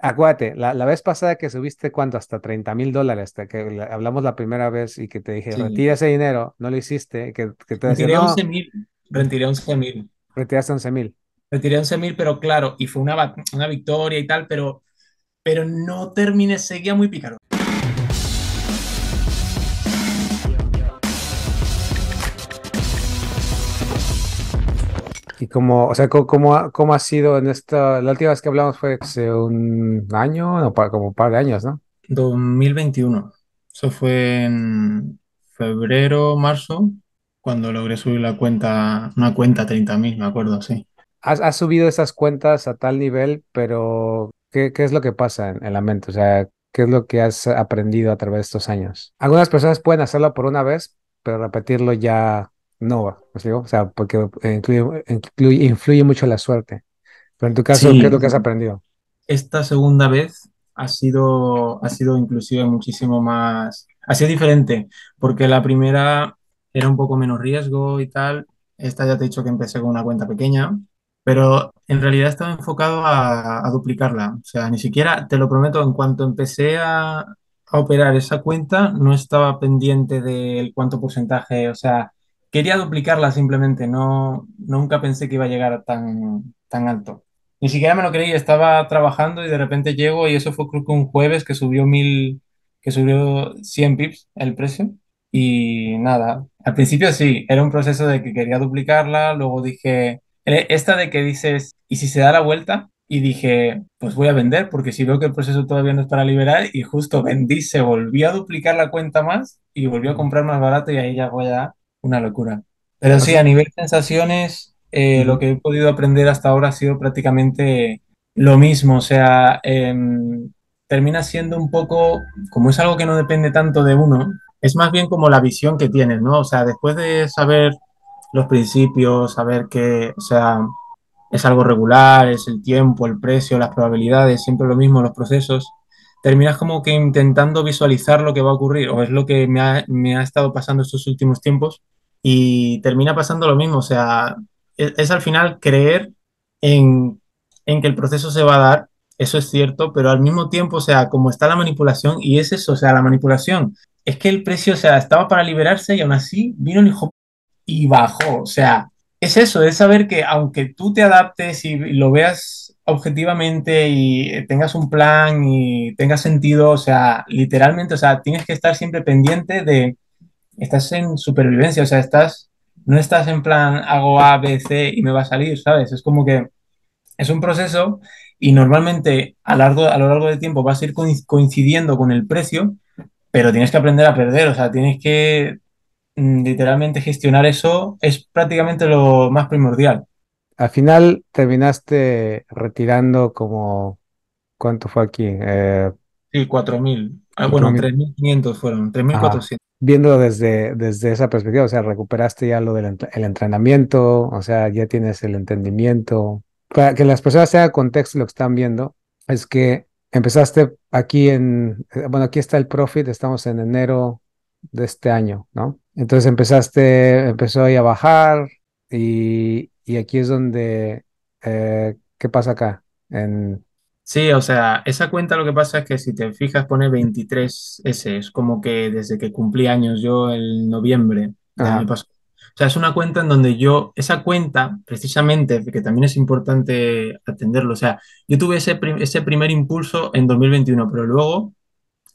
Acuérdate, la, la vez pasada que subiste cuánto, hasta 30 mil dólares, que la- hablamos la primera vez y que te dije, Sí, retira ese dinero, no lo hiciste, que, que te decía, retiré no, 11.000, retiré 11.000, retiraste 11 mil. retiré 11.000, pero claro, y fue una, una victoria y tal, pero, pero no terminé, seguía muy pícaro. Y como, o sea, ¿cómo, ha, cómo ha sido en esta, la última vez que hablamos fue hace un año, no, como un par de años, ¿no? 2021. Eso fue en febrero, marzo, cuando logré subir la cuenta, una cuenta 30.000, me acuerdo, sí. Has, has subido esas cuentas a tal nivel, pero ¿qué, qué es lo que pasa en, en la mente? O sea, ¿qué es lo que has aprendido a través de estos años? Algunas personas pueden hacerlo por una vez, pero repetirlo ya no va, ¿me explico? O sea, porque eh, incluye, incluye- influye mucho la suerte. Pero en tu caso, ¿qué es Sí, lo que has aprendido? esta segunda vez ha sido, ha sido inclusive muchísimo más, ha sido diferente, porque la primera era un poco menos riesgo y tal. Esta ya te he dicho que empecé con una cuenta pequeña, pero en realidad estaba enfocado a, a duplicarla. O sea, ni siquiera, te lo prometo, en cuanto empecé a, a operar esa cuenta, no estaba pendiente del cuánto porcentaje, o sea, quería duplicarla simplemente, no, nunca pensé que iba a llegar a tan, tan alto. Ni siquiera me lo creí, estaba trabajando y de repente llego y eso fue creo que un jueves que subió mil, que subió 100 pips el precio. Y nada, al principio sí, era un proceso de que quería duplicarla, luego dije, eh, esta de que dices, ¿y si se da la vuelta? Y dije, pues voy a vender porque si veo que el proceso todavía no es para liberar y justo vendí, se volvió a duplicar la cuenta más y volvió a comprar más barato y ahí ya fue ya una locura. Pero sí, a nivel sensaciones, eh, lo que he podido aprender hasta ahora ha sido prácticamente lo mismo. O sea, em, termina siendo un poco, como es algo que no depende tanto de uno, es más bien como la visión que tienes, ¿no? O sea, después de saber los principios, saber que, o sea, es algo regular, es el tiempo, el precio, las probabilidades, siempre lo mismo, los procesos, terminas como que intentando visualizar lo que va a ocurrir, o es lo que me ha, me ha estado pasando estos últimos tiempos, y termina pasando lo mismo, o sea, es, es al final creer en, en que el proceso se va a dar, eso es cierto, pero al mismo tiempo, o sea, como está la manipulación, y es eso, o sea, la manipulación, es que el precio, o sea, estaba para liberarse y aún así vino el hijo y bajó. O sea, es eso, es saber que aunque tú te adaptes y lo veas objetivamente y eh, tengas un plan y tengas sentido, o sea, literalmente, o sea, tienes que estar siempre pendiente de, estás en supervivencia, o sea, estás, no estás en plan, hago A, B, C y me va a salir, ¿sabes? Es como que es un proceso y normalmente a, largo, a lo largo del tiempo vas a ir coincidiendo con el precio, pero tienes que aprender a perder, o sea, tienes que mm, literalmente gestionar eso es prácticamente lo más primordial. Al final terminaste retirando como, ¿cuánto fue aquí? Eh, Sí, 4.000. Ah, bueno, mil. 3.500 fueron, Ajá. 3.400. Viendo desde, desde esa perspectiva, o sea, recuperaste ya lo del el entrenamiento, o sea, ya tienes el entendimiento. Para que las personas tengan contexto de lo que están viendo, es que empezaste aquí en, eh, bueno, aquí está el profit, estamos en enero de este año, ¿no? Entonces empezaste, empezó ahí a bajar y, y aquí es donde, eh, ¿qué pasa acá? En, Sí, o sea, esa cuenta lo que pasa es que si te fijas pone 23S, es como que desde que cumplí años yo el noviembre del año ajá, pasado. O sea, es una cuenta en donde yo, esa cuenta, precisamente, que también es importante atenderlo, o sea, yo tuve ese, prim- ese primer impulso en 2021, pero luego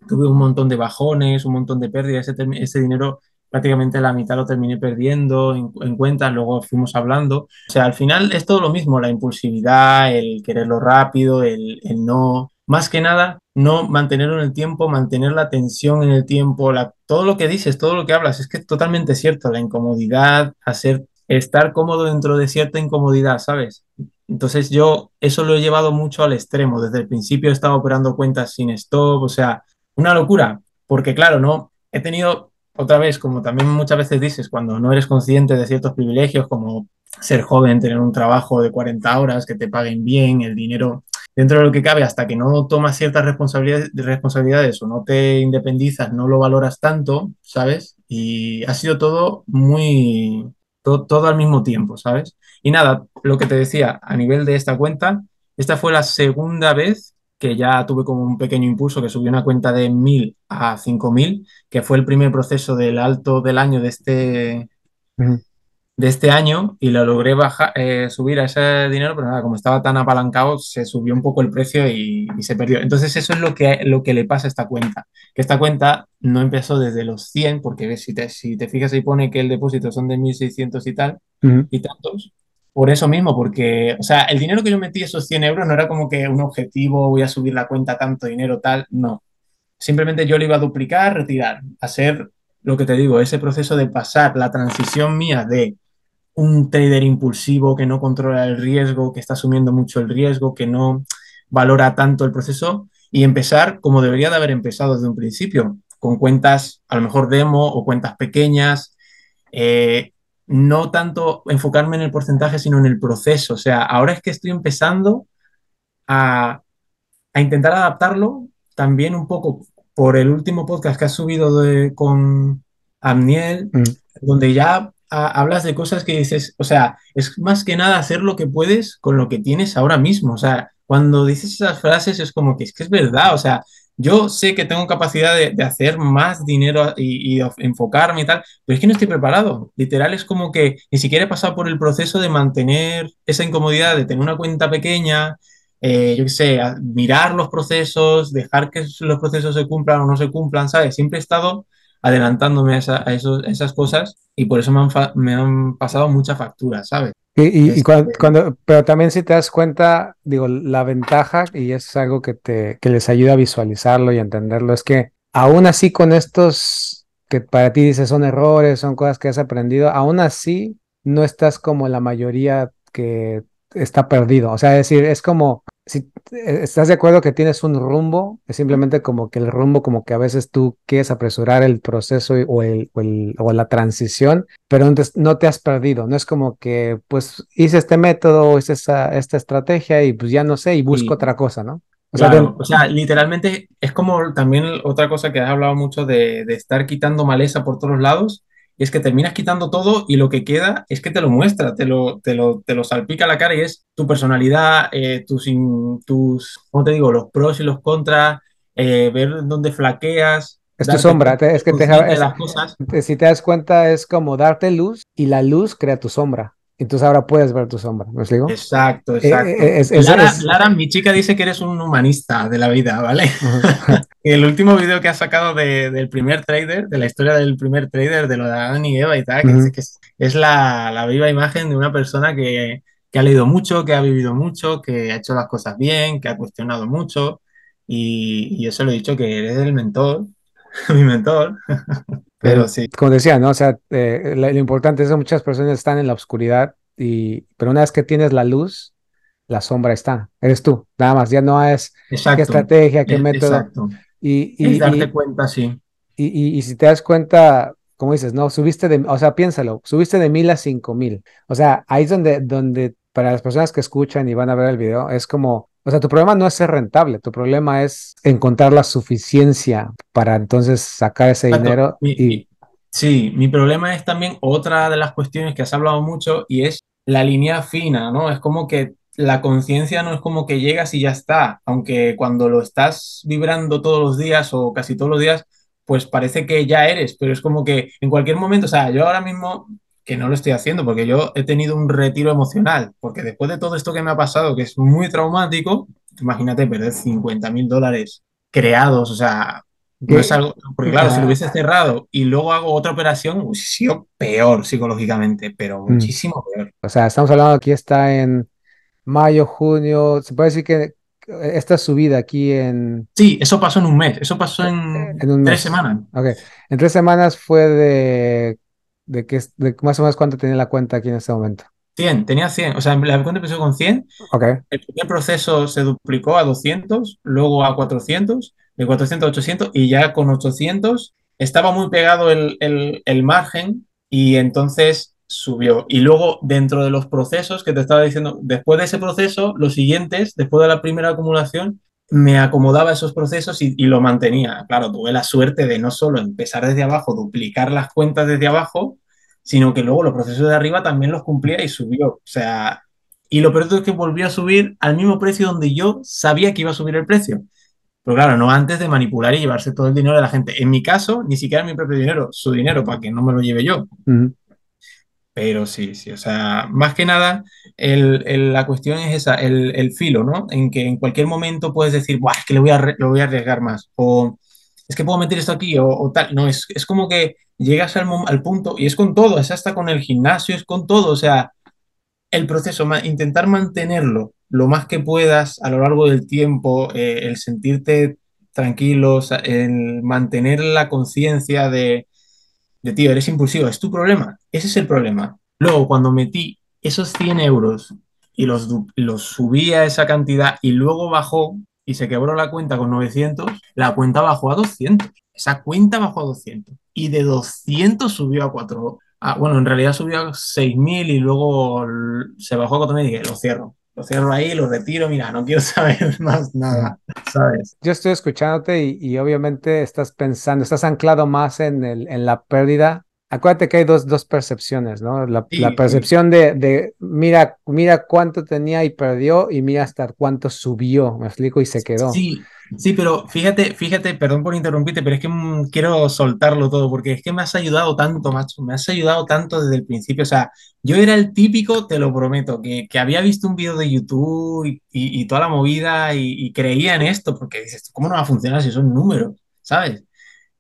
tuve un montón de bajones, un montón de pérdidas, ese, ese dinero prácticamente la mitad lo terminé perdiendo en, en cuentas, luego fuimos hablando. O sea, al final es todo lo mismo, la impulsividad, el quererlo rápido, el, el no, más que nada, no mantenerlo en el tiempo, mantener la tensión en el tiempo, la, todo lo que dices, todo lo que hablas, es que es totalmente cierto, la incomodidad, hacer, estar cómodo dentro de cierta incomodidad, ¿sabes? Entonces yo eso lo he llevado mucho al extremo. Desde el principio he estado operando cuentas sin stop, o sea, una locura, porque claro, no, he tenido otra vez, como también muchas veces dices, cuando no eres consciente de ciertos privilegios, como ser joven, tener un trabajo de 40 horas, que te paguen bien, el dinero dentro de lo que cabe, hasta que no tomas ciertas responsabilidades, o no te independizas, no lo valoras tanto, ¿sabes? Y ha sido todo muy, todo al mismo tiempo, ¿sabes? Y nada, lo que te decía, a nivel de esta cuenta, esta fue la segunda vez que ya tuve como un pequeño impulso, que subí una cuenta de 1.000 a 5.000, que fue el primer proceso del alto del año de este, de este año y lo logré bajar, eh, subir a ese dinero, pero nada, como estaba tan apalancado, se subió un poco el precio y, y se perdió. Entonces eso es lo que, lo que le pasa a esta cuenta, que esta cuenta no empezó desde los 100, porque si te, si te fijas ahí pone que el depósito son de 1.600 y tal, y tantos. Por eso mismo, porque, o sea, el dinero que yo metí, esos 100 euros, no era como que un objetivo, voy a subir la cuenta tanto dinero, tal, no. Simplemente yo lo iba a duplicar, retirar, hacer lo que te digo, ese proceso de pasar la transición mía de un trader impulsivo que no controla el riesgo, que está asumiendo mucho el riesgo, que no valora tanto el proceso y empezar como debería de haber empezado desde un principio, con cuentas a lo mejor demo o cuentas pequeñas, eh, no tanto enfocarme en el porcentaje, sino en el proceso. O sea, ahora es que estoy empezando a, a intentar adaptarlo también un poco por el último podcast que has subido de, con Amniel, ujú. donde ya a- hablas de cosas que dices, o sea, es más que nada hacer lo que puedes con lo que tienes ahora mismo. O sea, cuando dices esas frases es como que es que es verdad. O sea, yo sé que tengo capacidad de, hacer más dinero y, y enfocarme y tal, pero es que no estoy preparado. Literal es como que ni siquiera he pasado por el proceso de mantener esa incomodidad de tener una cuenta pequeña eh, yo qué sé, mirar los procesos, dejar que los procesos se cumplan o no se cumplan, ¿sabes? Siempre he estado adelantándome a, esa- a esas cosas y por eso me han pasado muchas facturas, ¿sabes? Y, y, y Este, cuan- cuando, pero también si te das cuenta, digo, la ventaja, y es algo que te, que les ayuda a visualizarlo y entenderlo, es que aún así con estos que para ti dices son errores, son cosas que has aprendido, aún así no estás como la mayoría que está perdido. O sea, es decir, es como, si eh, estás de acuerdo que tienes un rumbo, es simplemente como que el rumbo, como que a veces tú quieres apresurar el proceso o, el, o, el- o la transición pero no te, no te has perdido, no es como que pues hice este método, hice esa, esta estrategia y pues ya no sé y busco otra cosa, ¿no? O sea, de- o sea, literalmente es como también otra cosa que has hablado mucho de, de estar quitando maleza por todos lados. Y es que terminas quitando todo y lo que queda es que te lo muestra, te lo, te lo, te lo salpica a la cara y es tu personalidad, eh, tus, in- tus, ¿cómo te digo? Los pros y los contras, eh, ver dónde flaqueas, es tu sombra, te- es que te, es, las cosas. te- si te das cuenta es como darte luz y la luz crea tu sombra. Entonces ahora puedes ver tu sombra, ¿me explico? Exacto, Eh, exacto. eh, es, es, Lara, es- Lara, mi chica dice que eres un humanista de la vida, ¿vale? El último video que has sacado de- del primer trader, de la historia del primer trader, de lo de Adán y Eva y tal, que dice Ujú. que es, la, la viva imagen de una persona que, que ha leído mucho, que ha vivido mucho, que ha hecho las cosas bien, que ha cuestionado mucho. Y, y eso lo he dicho que eres el mentor, mi mentor. Pero Pero sí, como decía, ¿no? O sea, eh, lo, lo importante es que muchas personas están en la oscuridad y, pero una vez que tienes la luz, la sombra está, eres tú, nada más, ya no es qué exacto, estrategia, qué e- método. exacto. Y, Es y, darte y, cuenta, sí. y, y- y si te das cuenta, como dices, no, subiste de, o sea, piénsalo, subiste de mil a cinco mil. O sea, ahí es donde, donde para las personas que escuchan y van a ver el video, es como, o sea, tu problema no es ser rentable, tu problema es encontrar la suficiencia para entonces sacar ese Exacto. dinero Mi- y... mi- sí, mi problema es también otra de las cuestiones que has hablado mucho y es la línea fina, ¿no? Es como que la conciencia no es como que llegas y ya está, aunque cuando lo estás vibrando todos los días o casi todos los días, pues parece que ya eres, pero es como que en cualquier momento, o sea, yo ahora mismo que no lo estoy haciendo porque yo he tenido un retiro emocional, porque después de todo esto que me ha pasado, que es muy traumático, imagínate perder cincuenta mil dólares creados, o sea, no es algo, porque claro, si lo hubiese cerrado y luego hago otra operación, hubiese sido peor psicológicamente, pero Mm. muchísimo peor. O sea, estamos hablando aquí está en mayo, junio, se puede decir que esta subida aquí en, Sí, eso pasó en un mes, eso pasó en en un tres mes. semanas. Ok, en tres semanas fue de, de que de más o menos cuánto tenía la cuenta aquí en este momento. cien tenía cien o sea, la cuenta empezó con cien Ok, el primer proceso se duplicó a doscientos luego a cuatrocientos de 400 a 800 y ya con 800 estaba muy pegado el, el, el margen y entonces subió. Y luego dentro de los procesos que te estaba diciendo, después de ese proceso, los siguientes, después de la primera acumulación, me acomodaba esos procesos y, lo mantenía. Claro, tuve la suerte de no solo empezar desde abajo, duplicar las cuentas desde abajo, sino que luego los procesos de arriba también los cumplía y subió. O sea, Y lo peor es que volvió a subir al mismo precio donde yo sabía que iba a subir el precio. Pero claro, no antes de manipular y llevarse todo el dinero de la gente. En mi caso, ni siquiera mi propio dinero, su dinero, para que no me lo lleve yo. Pero sí, sí, o sea, más que nada, el, la cuestión es esa, el, filo, ¿no? En que en cualquier momento puedes decir, Buah, es que le voy a, lo voy a arriesgar más, o es que puedo meter esto aquí, o, tal. No, es, es como que llegas al, al, punto, y es con todo, es hasta con el gimnasio, es con todo, o sea, el proceso, intentar mantenerlo lo más que puedas a lo largo del tiempo, eh, el sentirte tranquilo, el mantener la conciencia de de tío, eres impulsivo, es tu problema. Ese es el problema. Luego, cuando metí esos 100 euros y los, los subí a esa cantidad y luego bajó y se quebró la cuenta con 900, la cuenta bajó a 200. Esa cuenta bajó a 200. Y de 200 subió a 4. Ah, bueno, en realidad subió a 6.000 y luego se bajó a 4.000 y dije, lo cierro lo cierro ahí, lo retiro, mira, no quiero saber más nada, ¿sabes? Yo estoy escuchándote y, obviamente estás pensando, estás anclado más en, el, en la pérdida. Acuérdate que hay dos, dos percepciones, ¿no? La, percepción de, de, mira, mira cuánto tenía y perdió y mira hasta cuánto subió, me explico, y se quedó. Sí, Sí, pero fíjate, fíjate, perdón por interrumpirte, pero es que mm, quiero soltarlo todo porque es que me has ayudado tanto, macho, me has ayudado tanto desde el principio. O sea, yo era el típico, te lo prometo, que, que había visto un vídeo de YouTube y, y, toda la movida y, creía en esto, porque dices, ¿cómo no va a funcionar si son números? ¿Sabes?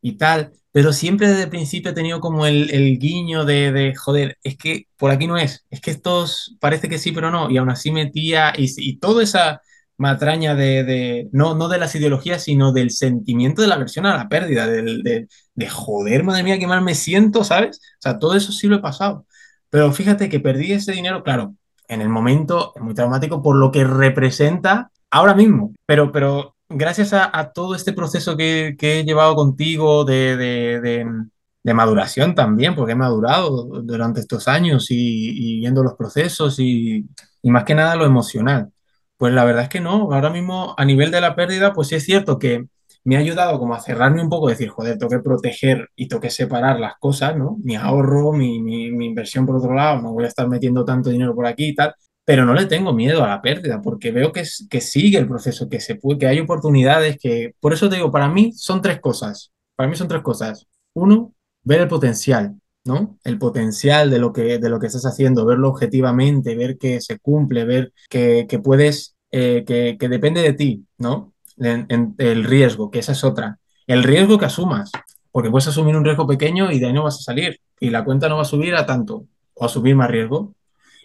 Y tal. Pero siempre desde el principio he tenido como el, el guiño de, de, joder, es que por aquí no es, es que estos parece que sí, pero no, y aún así metía, y, y toda esa matraña de, no, no de las ideologías, sino del sentimiento de la aversión a la pérdida, del, de, de, joder, madre mía, qué mal me siento, ¿sabes? O sea, todo eso sí lo he pasado. Pero fíjate que perdí ese dinero, claro, en el momento es muy traumático por lo que representa ahora mismo, pero, pero gracias a, a todo este proceso que, que, he llevado contigo de, de, maduración también, porque he madurado durante estos años y, y viendo los procesos y, y más que nada lo emocional pues la verdad es que no. Ahora mismo, a nivel de la pérdida, pues sí es cierto que me ha ayudado como a cerrarme un poco, decir, joder, tengo que proteger y tengo que separar las cosas, ¿no? Mi ahorro, mi, mi, mi, inversión por otro lado, no voy a estar metiendo tanto dinero por aquí y tal, pero no le tengo miedo a la pérdida, porque veo que, que sigue el proceso, que, se puede, que hay oportunidades, que... Por eso te digo, para mí son tres cosas. Para mí son tres cosas. Uno, ver el potencial. ¿No? El potencial de lo que, de lo que estás haciendo, verlo objetivamente, ver que se cumple, ver que, puedes, eh, que, depende de ti, ¿no? el riesgo, que esa es otra. El riesgo que asumas, porque puedes asumir un riesgo pequeño y de ahí no vas a salir y la cuenta no va a subir a tanto o a subir más riesgo.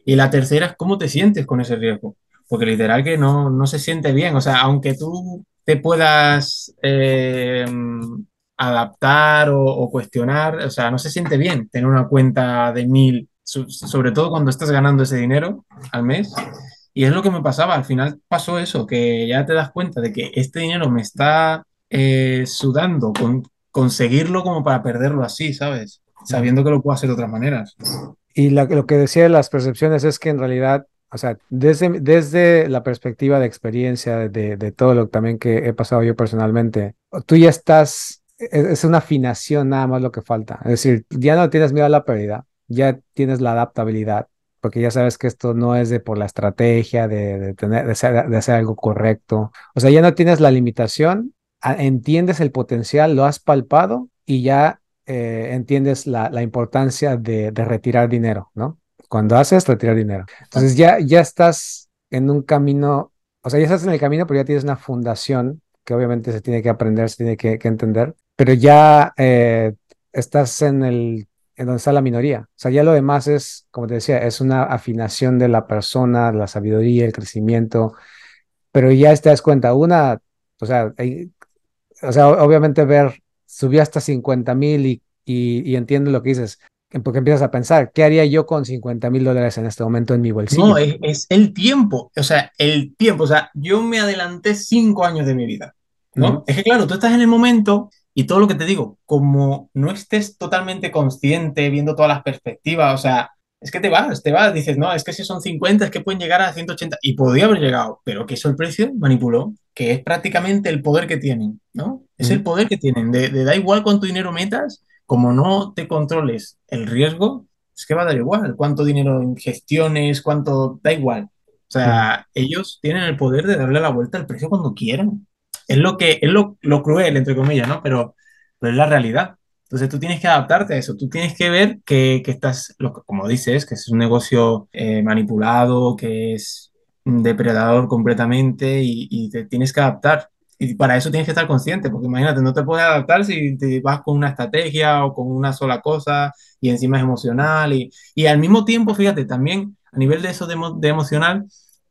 Y la tercera es cómo te sientes con ese riesgo, porque literal que no, no se siente bien, o sea, aunque tú te puedas eh, adaptar o, cuestionar, o sea, no se siente bien tener una cuenta de mil, sobre todo cuando estás ganando ese dinero al mes. Y es lo que me pasaba, al final pasó eso, que ya te das cuenta de que este dinero me está eh, sudando con conseguirlo como para perderlo así, ¿sabes? Sabiendo que lo puedo hacer de otras maneras. Y lo que decía de las percepciones es que en realidad, o sea, desde, desde la perspectiva de experiencia, de, de todo lo también que he pasado yo personalmente, tú ya estás es una afinación nada más lo que falta. Es decir, ya no tienes miedo a la pérdida, ya tienes la adaptabilidad, porque ya sabes que esto no es de por la estrategia, de, tener, de, hacer algo correcto. O sea, ya no tienes la limitación, entiendes el potencial, lo has palpado y ya eh, entiendes la, la importancia de, retirar dinero, ¿no? Cuando haces, retirar dinero. Entonces ya, ya estás en un camino, o sea, ya estás en el camino, pero ya tienes una fundación que obviamente se tiene que aprender, se tiene que entender, pero ya eh, estás en el en donde está la minoría. O sea, ya lo demás es, como te decía, es una afinación de la persona, la sabiduría, el crecimiento, pero ya te das cuenta, una, o sea, o sea obviamente ver, subí hasta 50 mil y, y, entiendo lo que dices, porque empiezas a pensar, ¿qué haría yo con 50 mil dólares en este momento en mi bolsillo? No, es, es, el tiempo, o sea, el tiempo, o sea, yo me adelanté cinco años de mi vida, ¿no? Es que claro, tú estás en el momento y todo lo que te digo, como no estés totalmente consciente, viendo todas las perspectivas, o sea, es que te vas, te vas, dices, no, es que si son 50, es que pueden llegar a 180, y podría haber llegado, pero que eso el precio manipuló, que es prácticamente el poder que tienen, ¿no? Es el poder que tienen, de, da igual cuánto dinero metas, como no te controles el riesgo, es que va a dar igual cuánto dinero gestiones, cuánto, da igual. sea, ellos tienen el poder de darle la vuelta al precio cuando quieran. Es lo que es lo, lo cruel, entre comillas, ¿no? Pero, pero es la realidad. Entonces tú tienes que adaptarte a eso, tú tienes que ver que, que estás, como dices, que es un negocio eh, manipulado, que es depredador completamente y, y, te tienes que adaptar. Y para eso tienes que estar consciente, porque imagínate, no te puedes adaptar si te vas con una estrategia o con una sola cosa y encima es emocional. Y, y al mismo tiempo, fíjate, también a nivel de eso de, de emocional,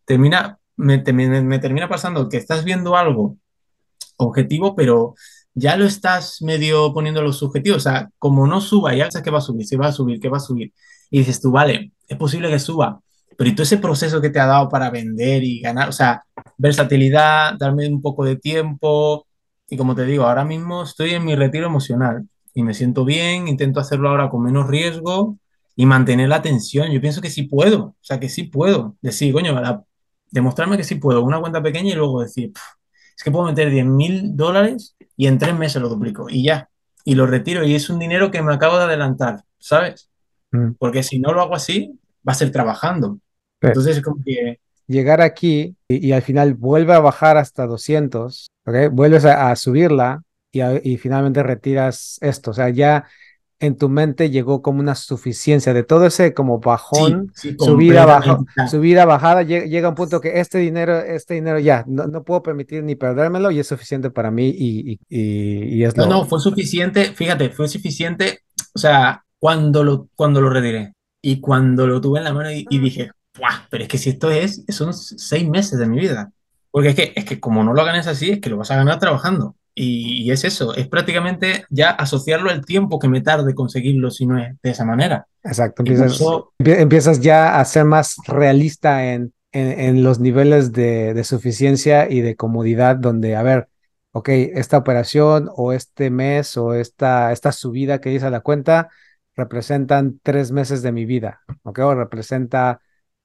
termina, me, me, me termina pasando que estás viendo algo objetivo, pero ya lo estás medio poniendo los subjetivos. O sea, como no suba, ya sabes que va a subir, se va a subir, que va a subir. Y dices tú, vale, es posible que suba, pero y todo ese proceso que te ha dado para vender y ganar, o sea, versatilidad, darme un poco de tiempo. Y como te digo, ahora mismo estoy en mi retiro emocional y me siento bien, intento hacerlo ahora con menos riesgo y mantener la atención. Yo pienso que sí puedo, o sea, que sí puedo. Decir, coño, demostrarme que sí puedo, una cuenta pequeña y luego decir, es que puedo meter 10 mil dólares y en tres meses lo duplico y ya. Y lo retiro y es un dinero que me acabo de adelantar, ¿sabes? Mm. Porque si no lo hago así, va a ser trabajando. Entonces es como que... Llegar aquí y, al final vuelve a bajar hasta 200, ¿ok? Vuelves a, subirla y, y finalmente retiras esto. O sea, ya en tu mente llegó como una suficiencia de todo ese como bajón, subida, bajada, subida, bajada, llega, un punto que este dinero, este dinero ya, no, puedo permitir ni perdérmelo y es suficiente para mí y, y, y es No, no, fue suficiente, fíjate, fue suficiente, o sea, cuando lo, cuando lo retiré y cuando lo tuve en la mano y, dije, ¡buah! Pero es que si esto es, son seis meses de mi vida. Porque es que, es que como no lo ganes así, es que lo vas a ganar trabajando. Y, es eso, es prácticamente ya asociarlo al tiempo que me tarde conseguirlo si no es de esa manera. Exacto, empiezas, ya a ser más realista en, en, los niveles de, de, suficiencia y de comodidad donde, a ver, ok, esta operación o este mes o esta, esta subida que hice a la cuenta representan tres meses de mi vida, ok, o representa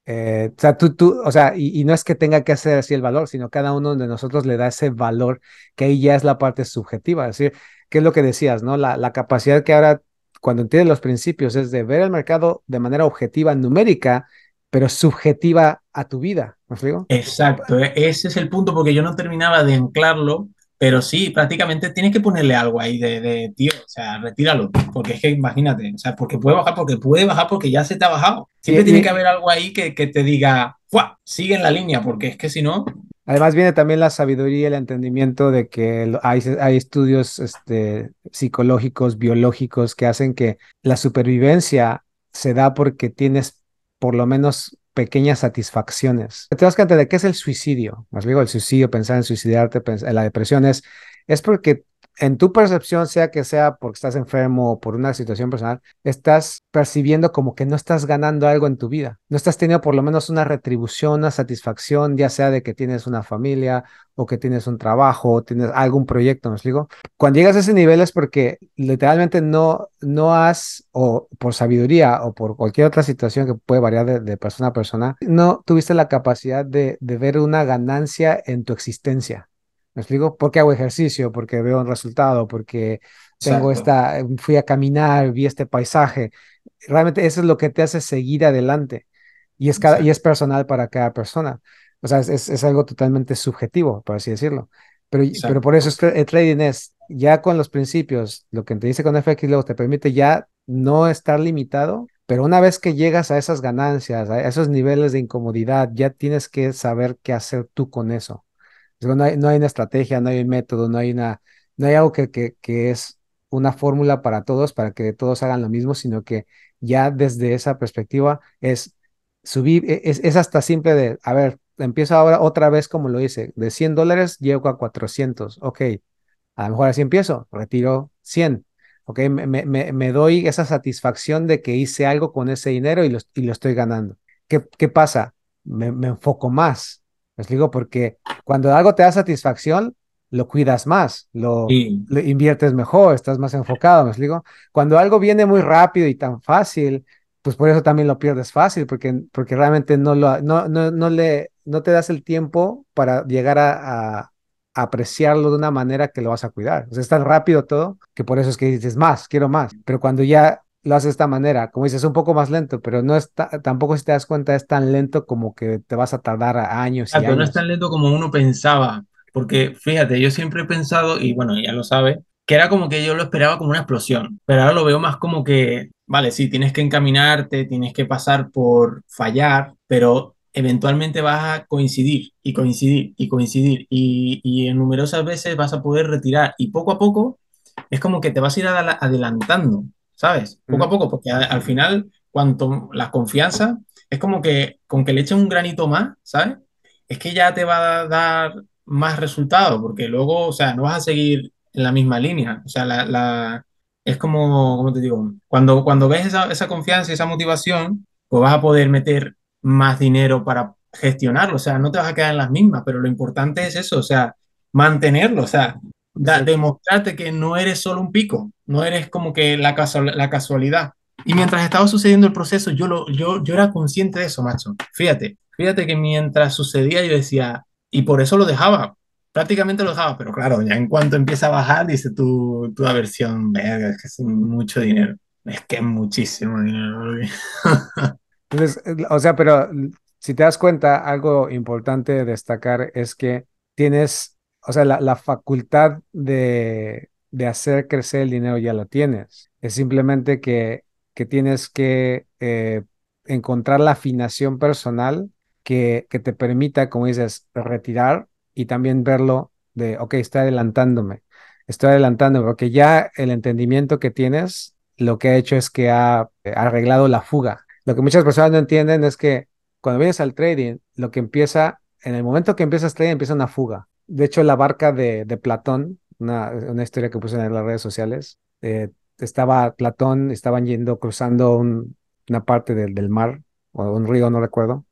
eh, o sea, tú, tú, o sea, y, no es que tenga que hacer así el valor, sino cada uno de nosotros le da ese valor que ahí ya es la parte subjetiva. Es decir, ¿qué es lo que decías, no? La, la capacidad que ahora, cuando entiendes los principios, es de ver el mercado de manera objetiva, numérica, pero subjetiva a tu vida. ¿Me explico? Exacto, e, ese es el punto, porque yo no terminaba de anclarlo pero sí, prácticamente tienes que ponerle algo ahí de, de, tío, o sea, retíralo, porque es que imagínate, o sea, porque puede bajar, porque puede bajar, porque ya se te ha bajado. Siempre tiene que haber algo ahí que, que te diga, ¡Fua! sigue en la línea, porque es que si no... Además viene también la sabiduría y el entendimiento de que hay, hay estudios este, psicológicos, biológicos, que hacen que la supervivencia se da porque tienes por lo menos pequeñas satisfacciones. Te das cuenta de qué es el suicidio. Más digo, el suicidio, pensar en suicidarte, en la depresión es, es porque en tu percepción, sea que sea porque estás enfermo o por una situación personal, estás percibiendo como que no estás ganando algo en tu vida. No estás teniendo por lo menos una retribución, una satisfacción, ya sea de que tienes una familia o que tienes un trabajo o tienes algún proyecto, ¿me explico? Cuando llegas a ese nivel es porque literalmente no, no has, o por sabiduría o por cualquier otra situación que puede variar de, persona a persona, no tuviste la capacidad de, de ver una ganancia en tu existencia. ¿Me explico? Porque hago ejercicio, porque veo un resultado, porque tengo esta, fui a caminar, vi este paisaje. Realmente eso es lo que te hace seguir adelante y es, cada, y es personal para cada persona. O sea, es, es, algo totalmente subjetivo, por así decirlo. Pero, pero por eso el trading es, ya con los principios, lo que te dice con FX luego te permite ya no estar limitado, pero una vez que llegas a esas ganancias, a esos niveles de incomodidad, ya tienes que saber qué hacer tú con eso. No hay, no hay una estrategia, no hay un método, no hay, una, no hay algo que, que, que es una fórmula para todos, para que todos hagan lo mismo, sino que ya desde esa perspectiva es subir, e, es, es, hasta simple de, a ver, empiezo ahora otra vez como lo hice, de 100 dólares llego a 400, ok, a lo mejor así empiezo, retiro 100, ok, me, me, me doy esa satisfacción de que hice algo con ese dinero y lo, y lo estoy ganando. ¿Qué, qué pasa? Me, me enfoco más, me explico, porque cuando algo te da satisfacción, lo cuidas más, lo, inviertes mejor, estás más enfocado, me explico. Cuando algo viene muy rápido y tan fácil, pues por eso también lo pierdes fácil, porque, porque realmente no, lo, no, no, no, le, no te das el tiempo para llegar a, a, apreciarlo de una manera que lo vas a cuidar. O sea, es tan rápido todo que por eso es que dices más, quiero más. Pero cuando ya lo haces de esta manera, como dices, un poco más lento, pero no está, tampoco si te das cuenta es tan lento como que te vas a tardar años y Exacto, no es años. tan lento como uno pensaba, porque fíjate, yo siempre he pensado, y bueno, ya lo sabe, que era como que yo lo esperaba como una explosión, pero ahora lo veo más como que, vale, sí, tienes que encaminarte, tienes que pasar por fallar, pero eventualmente vas a coincidir y coincidir y coincidir y, y en numerosas veces vas a poder retirar y poco a poco es como que te vas a ir adela- adelantando, ¿sabes? Poco a poco, porque a- al final, cuanto la confianza, es como que con que le eches un granito más, ¿sabes? Es que ya te va a dar más resultado, porque luego, o sea, no vas a seguir en la misma línea. O sea, la, la- es como, ¿cómo te digo? Cuando, cuando ves esa, esa confianza y esa motivación, pues vas a poder meter más dinero para gestionarlo. O sea, no te vas a quedar en las mismas, pero lo importante es eso, o sea, mantenerlo. O sea, da- demostrarte que no eres solo un pico, no eres como que la, casual- la casualidad. Y mientras estaba sucediendo el proceso, yo, lo, yo, yo era consciente de eso, macho. Fíjate, fíjate que mientras sucedía yo decía, y por eso lo dejaba, prácticamente lo dejaba, pero claro, ya en cuanto empieza a bajar, dice tu, tu aversión, verga, es que es mucho dinero. Es que es muchísimo dinero. Entonces, eh, o sea, pero si te das cuenta, algo importante de destacar es que tienes, o sea, la, la facultad de, de hacer crecer el dinero ya la tienes. Es simplemente que, que tienes que eh, encontrar la afinación personal que, que te permita, como dices, retirar y también verlo de, ok, estoy adelantándome, estoy adelantándome, porque ya el entendimiento que tienes, lo que ha hecho es que ha eh, arreglado la fuga lo que muchas personas no entienden es que cuando vienes al trading, lo que empieza, en el momento que empiezas trading, empieza una fuga. De hecho, la barca de, de Platón, una, una historia que puse en las redes sociales, eh, estaba Platón, estaban yendo, cruzando un- una parte del, del mar, o un río, no recuerdo,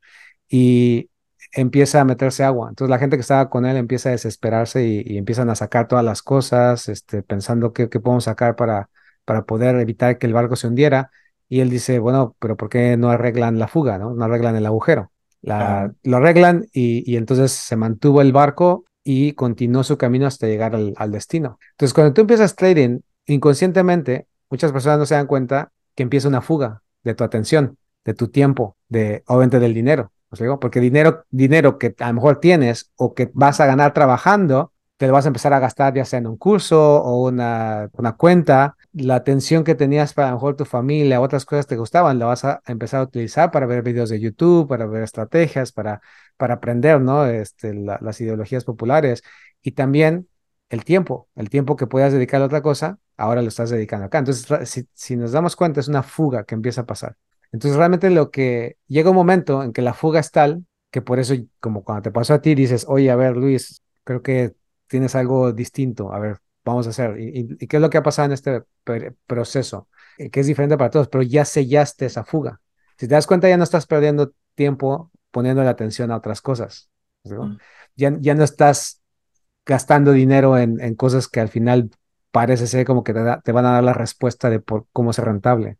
y empieza a meterse agua. Entonces la gente que estaba con él empieza a desesperarse y, y empiezan a sacar todas las cosas, este, pensando qué, qué podemos sacar para, para poder evitar que el barco se hundiera. Y él dice, bueno, pero ¿por qué no arreglan la fuga, no? No arreglan el agujero. La, lo arreglan y, y entonces se mantuvo el barco y continuó su camino hasta llegar al, al destino. Entonces, cuando tú empiezas trading, inconscientemente, muchas personas no se dan cuenta que empieza una fuga de tu atención, de tu tiempo, de, obviamente del dinero. ¿os digo? Porque dinero, dinero que a lo mejor tienes o que vas a ganar trabajando, te lo vas a empezar a gastar ya sea en un curso o una, una cuenta. La atención que tenías para a lo mejor tu familia, otras cosas te gustaban, la vas a empezar a utilizar para ver videos de YouTube, para ver estrategias, para, para aprender, ¿no? Este, la- las ideologías populares y también el tiempo, el tiempo que puedas dedicar a otra cosa, ahora lo estás dedicando acá. Entonces, si, nos damos cuenta, es una fuga que empieza a pasar. Entonces, realmente lo que llega un momento en que la fuga es tal que por eso, como cuando te pasó a ti, dices, oye, a ver, Luis, creo que tienes algo distinto, a ver, vamos a hacer. ¿Y, y- qué es lo que ha pasado en este proceso? Eh, Que es diferente para todos, pero ya sellaste esa fuga. Si te das cuenta, ya no estás perdiendo tiempo poniendo la atención a otras cosas. ¿no? Mm. Ya, ya no estás gastando dinero en, en cosas que al final parece ser como que te, da- te van a dar la respuesta de por cómo ser rentable.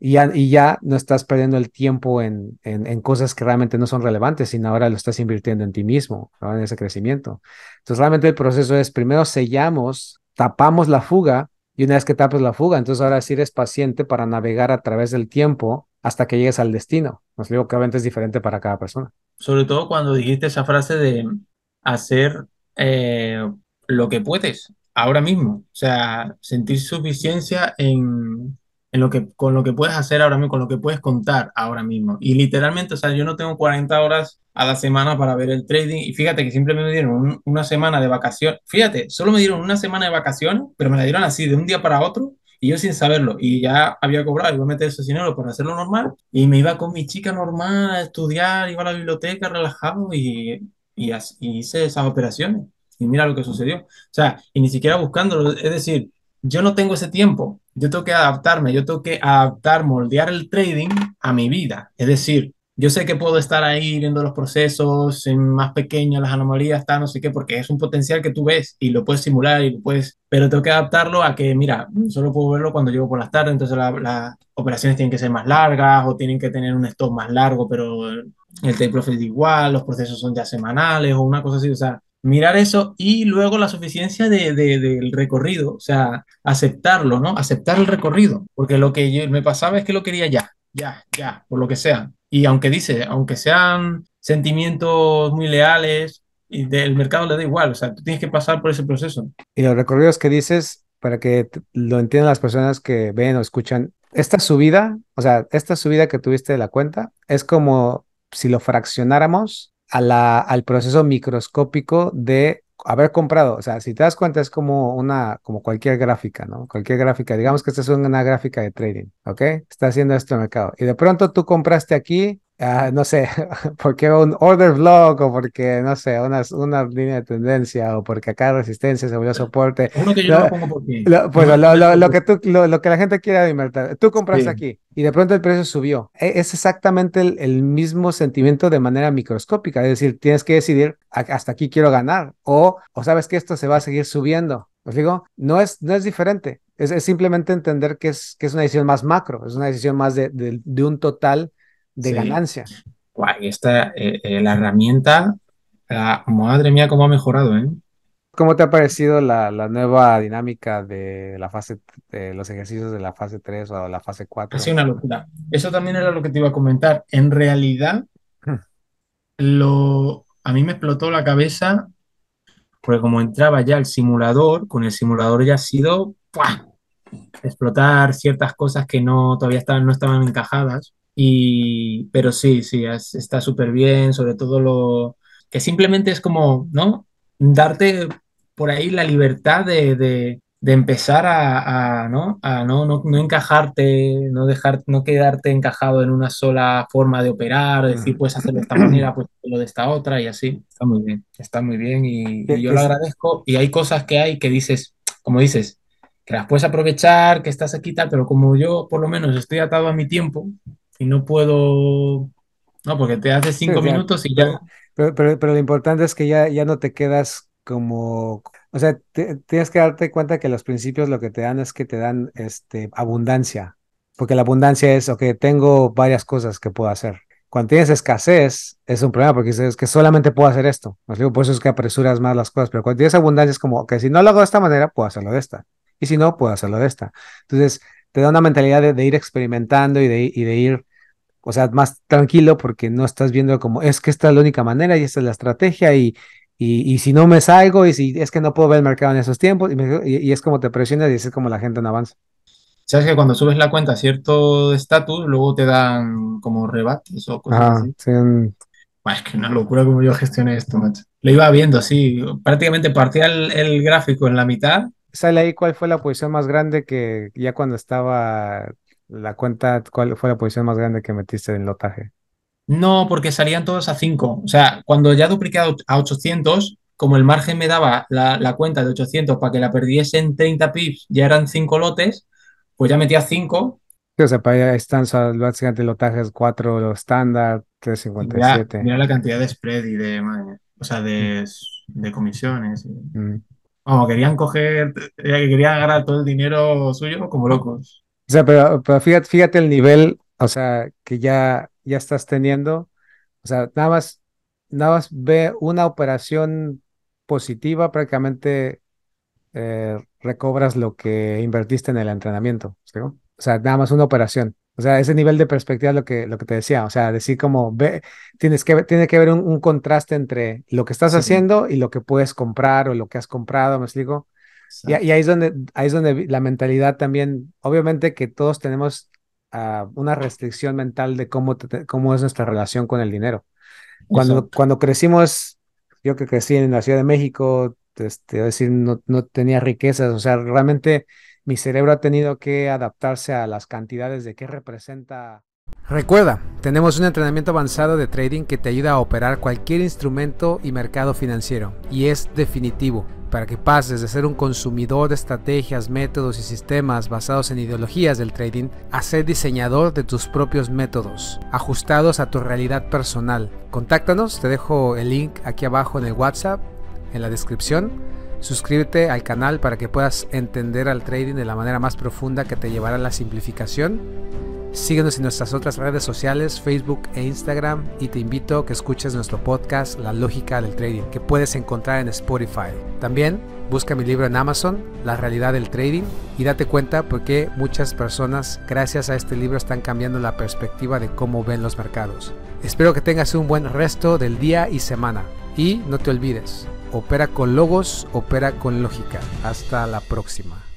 Y ya, y ya no estás perdiendo el tiempo en, en, en cosas que realmente no son relevantes, sino ahora lo estás invirtiendo en ti mismo, ¿no? en ese crecimiento. Entonces, realmente el proceso es, primero sellamos, tapamos la fuga, y una vez que tapas la fuga, entonces ahora sí eres paciente para navegar a través del tiempo hasta que llegues al destino. Os digo que obviamente es diferente para cada persona. Sobre todo cuando dijiste esa frase de hacer eh, lo que puedes ahora mismo. O sea, sentir suficiencia en, en lo que, con lo que puedes hacer ahora mismo, con lo que puedes contar ahora mismo. Y literalmente, o sea, yo no tengo 40 horas a la semana para ver el trading. Y fíjate que simplemente me dieron un- una semana de vacaciones. Fíjate, solo me dieron una semana de vacaciones, pero me la dieron así de un día para otro. Y yo sin saberlo, y ya había cobrado, iba a meter ese dinero para hacerlo normal, y me iba con mi chica normal a estudiar, iba a la biblioteca relajado y, y, as- y hice esas operaciones. Y mira lo que sucedió. O sea, y ni siquiera buscándolo, es decir, yo no tengo ese tiempo, yo tengo que adaptarme, yo tengo que adaptar, moldear el trading a mi vida. Es decir, yo sé que puedo estar ahí viendo los procesos en más pequeños, las anomalías, tal, no sé qué, porque es un potencial que tú ves y lo puedes simular y lo puedes, pero tengo que adaptarlo a que, mira, solo puedo verlo cuando llego por las tardes, entonces la- las operaciones tienen que ser más largas o tienen que tener un stop más largo, pero el take profit igual, los procesos son ya semanales o una cosa así, o sea, mirar eso y luego la suficiencia de, de- del recorrido, o sea, aceptarlo, ¿no? Aceptar el recorrido, porque lo que yo- me pasaba es que lo quería ya, ya, ya, por lo que sea. Y aunque dice, aunque sean sentimientos muy leales, y del mercado le da igual, o sea, tú tienes que pasar por ese proceso. Y los recorridos que dices, para que lo entiendan las personas que ven o escuchan, esta subida, o sea, esta subida que tuviste de la cuenta, es como si lo fraccionáramos a la, al proceso microscópico de haber comprado. O sea, si te das cuenta, es como una, como cualquier gráfica, ¿no? Cualquier gráfica. Digamos que esta es una gráfica de trading, ¿ok? Está haciendo esto el mercado. Y de pronto tú compraste aquí ah, no sé, porque un order block o porque, no sé, una, una línea de tendencia o porque acá resistencia se volvió soporte. Uno que yo Lo, pongo por ti. lo- pues lo, lo- lo que tú, lo, lo que la gente quiere invertir. Tú compraste Sí. aquí y de pronto el precio subió. E- Es exactamente el, el mismo sentimiento de manera microscópica. Es decir, tienes que decidir "A- hasta aquí quiero ganar o, o sabes que esto se va a seguir subiendo. ¿Os digo? No es, no es diferente. Es, es simplemente entender que es, que es una decisión más macro, es una decisión más de, de- de un total de Sí. ganancia. Guay, esta, eh, eh, la herramienta, la- madre mía, cómo ha mejorado, ¿eh? ¿Cómo te ha parecido la, la nueva dinámica de la fase, de los ejercicios de la fase 3 o la fase Ha 4? sido una locura. Eso también era lo que te iba a comentar. En realidad, lo, a mí me explotó la cabeza porque como entraba ya el simulador, con el simulador ya ha sido ¡pua! explotar ciertas cosas que no, todavía estaban, no estaban encajadas. Y, pero sí, sí, es- está súper bien, sobre todo lo que simplemente es como, ¿no? Darte por ahí la libertad de, de- de empezar a, a, ¿no? A no, no, no encajarte, no dejar, no quedarte encajado en una sola forma de operar, decir, puedes hacerlo de esta manera, pues hacerlo de esta otra y así. Está muy bien, está muy bien y, y yo lo agradezco. Y hay cosas que hay que dices, como dices, que las puedes aprovechar, que estás aquí tal, pero como yo por lo menos estoy atado a mi tiempo y no puedo, no, porque te hace cinco minutos y ya, pero, pero- pero lo importante es que ya, ya no te quedas como, o sea, te- tienes que darte cuenta que los principios lo que te dan es que te dan este, abundancia, porque la abundancia es, ok, tengo varias cosas que puedo hacer. Cuando tienes escasez es un problema porque dices que solamente puedo hacer esto. ¿Me explico? Por eso es que apresuras más las cosas, pero cuando tienes abundancia es como, que si no lo hago de esta manera, puedo hacerlo de esta. Y si no, puedo hacerlo de esta. Entonces, te da una mentalidad de, de ir experimentando y de, y de ir o sea, más tranquilo porque no estás viendo como, es que esta es la única manera y esta es la estrategia y, y, y si no me salgo y si es que no puedo ver el mercado en esos tiempos y, me- y- es como te presionas y es como la gente no avanza. sabes que cuando subes la cuenta a cierto estatus, luego te dan como rebates o cosas Ajá, así. sí, es que una locura como yo gestioné esto, macho. Lo iba viendo así, prácticamente partía el, el gráfico en la mitad. Sale ahí cuál fue la posición más grande que ya cuando estaba la cuenta, cuál fue la posición más grande que metiste en lotaje. No, porque salían todos a 5. O sea, cuando ya dupliqué a och- a 800, como el margen me daba la, la cuenta de 800 para que la perdiese en 30 pips, ya eran 5 lotes, pues ya metía 5 Sí, o sea, para allá están básicamente lotajes 4 los estándar, y mira, 357. mira la cantidad de spread y de, madre o sea, de, de comisiones. y- Mm. Vamos, querían coger, eh, querían ganar todo el dinero suyo como locos. O sea, pero, pero fíjate, fíjate el nivel, o sea, que ya, ya estás teniendo. O sea, nada más, nada más ve una operación positiva, prácticamente eh, recobras lo que invertiste en el entrenamiento, ¿sí? O sea, nada más una operación. O sea, ese nivel de perspectiva es lo que, lo que te decía. O sea, decir como ve, tienes que, tiene que haber un, un contraste entre lo que estás Sí, haciendo y lo que puedes comprar o lo que has comprado, ¿me explico? Y, ahí es donde, ahí es donde la mentalidad también, obviamente que todos tenemos ah, una restricción mental de cómo, te- cómo es nuestra relación con el dinero. Cuando, Exacto. cuando crecimos, yo que crecí en la Ciudad de México, este, es decir, no, no tenía riquezas, o sea, realmente mi cerebro ha tenido que adaptarse a las cantidades de qué representa. Recuerda, tenemos un entrenamiento avanzado de trading que te ayuda a operar cualquier instrumento y mercado financiero y es definitivo para que pases de ser un consumidor de estrategias, métodos y sistemas basados en ideologías del trading a ser diseñador de tus propios métodos, ajustados a tu realidad personal. Contáctanos, te dejo el link aquí abajo en el WhatsApp, en la descripción. Suscríbete al canal para que puedas entender al trading de la manera más profunda que te llevará a la simplificación Síguenos en nuestras otras redes sociales, Facebook e Instagram, y te invito a que escuches nuestro podcast La Lógica del Trading, que puedes encontrar en Spotify. También busca mi libro en Amazon, La Realidad del Trading, y date cuenta por qué muchas personas, gracias a este libro, están cambiando la perspectiva de cómo ven los mercados. Espero que tengas un buen resto del día y semana. Y no te olvides, opera con logos, opera con lógica. Hasta la próxima.